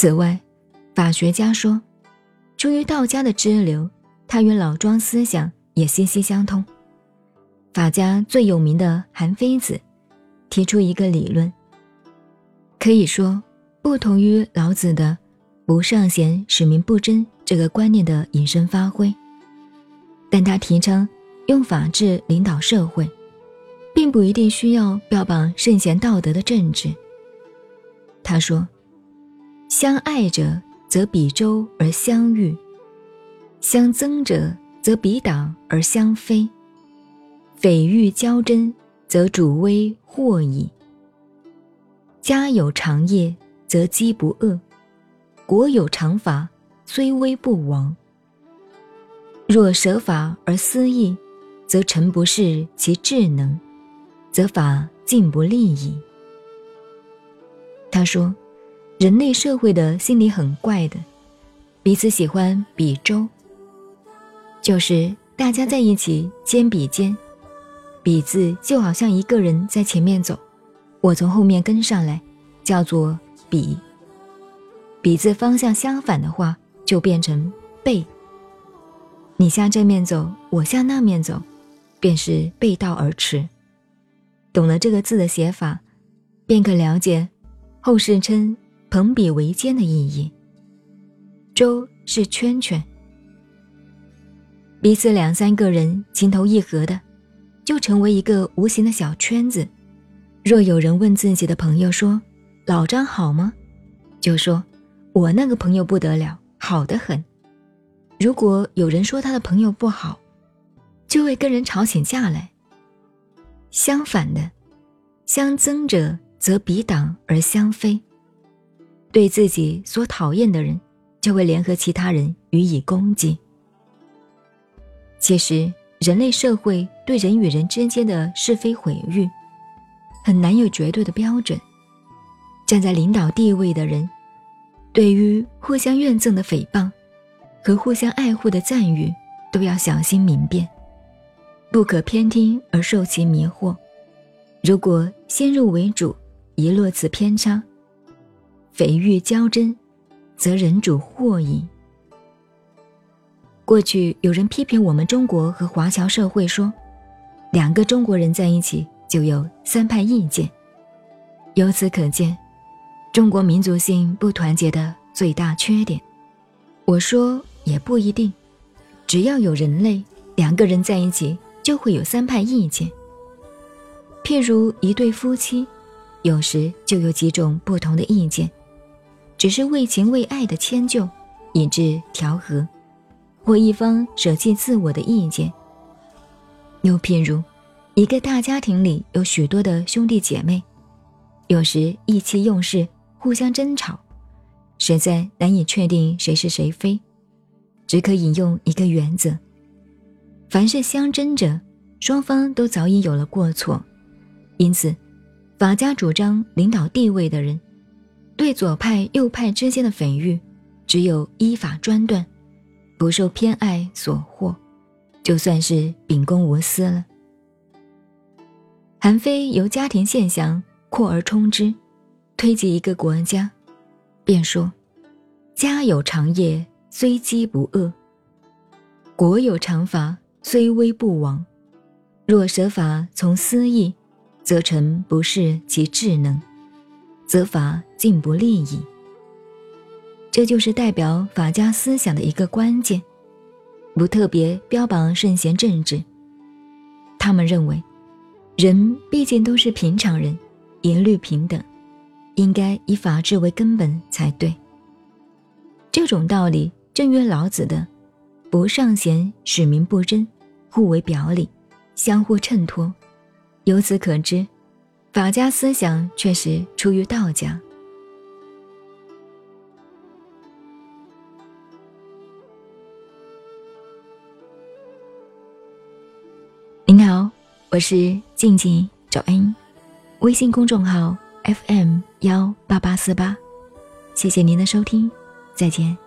此外，法学家说，出于道家的支流，它与老庄思想也息息相通。法家最有名的韩非子提出一个理论，可以说不同于老子的“不尚贤，使民不争”这个观念的引申发挥，但他提倡用法治领导社会，并不一定需要标榜圣贤道德的政治。他说：“相爱者，则比周而相遇；相憎者，则比党而相非。匪欲交争，则主威祸矣。家有长业，则积不恶；国有常法，虽危不亡。若舍法而思义，则臣不视其智能，则法尽不利矣。”他说：“人类社会的心理很怪的，彼此喜欢比周，就是大家在一起肩比肩，比字就好像一个人在前面走，我从后面跟上来，叫做比。比字方向相反的话，就变成背。你向这面走，我向那面走，便是背道而驰。懂了这个字的写法，便可了解。”后世称朋比为奸的意义。周是圈圈，彼此两三个人情投意合的，就成为一个无形的小圈子。若有人问自己的朋友说：“老张好吗？”就说：“我那个朋友不得了，好得很。”如果有人说他的朋友不好，就会跟人吵起架来。相反的，相憎者。则彼党而相非，对自己所讨厌的人，就会联合其他人予以攻击。其实，人类社会对人与人之间的是非毁誉，很难有绝对的标准。站在领导地位的人，对于互相怨憎的诽谤，和互相爱护的赞誉，都要小心明辨，不可偏听而受其迷惑。如果先入为主，遗落此偏差，匪欲交真，则人主祸矣。过去有人批评我们中国和华侨社会说，两个中国人在一起就有三派意见。由此可见，中国民族性不团结的最大缺点。我说也不一定，只要有人类，两个人在一起就会有三派意见。譬如一对夫妻。有时就有几种不同的意见，只是为情为爱的迁就，以致调和，或一方舍弃自我的意见。又譬如，一个大家庭里有许多的兄弟姐妹，有时意气用事，互相争吵，实在难以确定谁是谁非，只可引用一个原则：凡是相争者，双方都早已有了过错，因此。法家主张领导地位的人，对左派右派之间的诽誉，只有依法专断，不受偏爱所惑，就算是秉公无私了。韩非由家庭现象扩而充之，推及一个国家，便说：家有长业，虽积不恶；国有常法，虽危不亡。若舍法从私意。则臣不是其智能，则法尽不利矣。这就是代表法家思想的一个关键，不特别标榜圣贤政治。他们认为，人毕竟都是平常人，一律平等，应该以法治为根本才对。这种道理正与老子的“不尚贤，使民不争”互为表里，相互衬托。由此可知，法家思想确实出于道家。您好，我是静静找恩，微信公众号 FM 幺八八四八，谢谢您的收听，再见。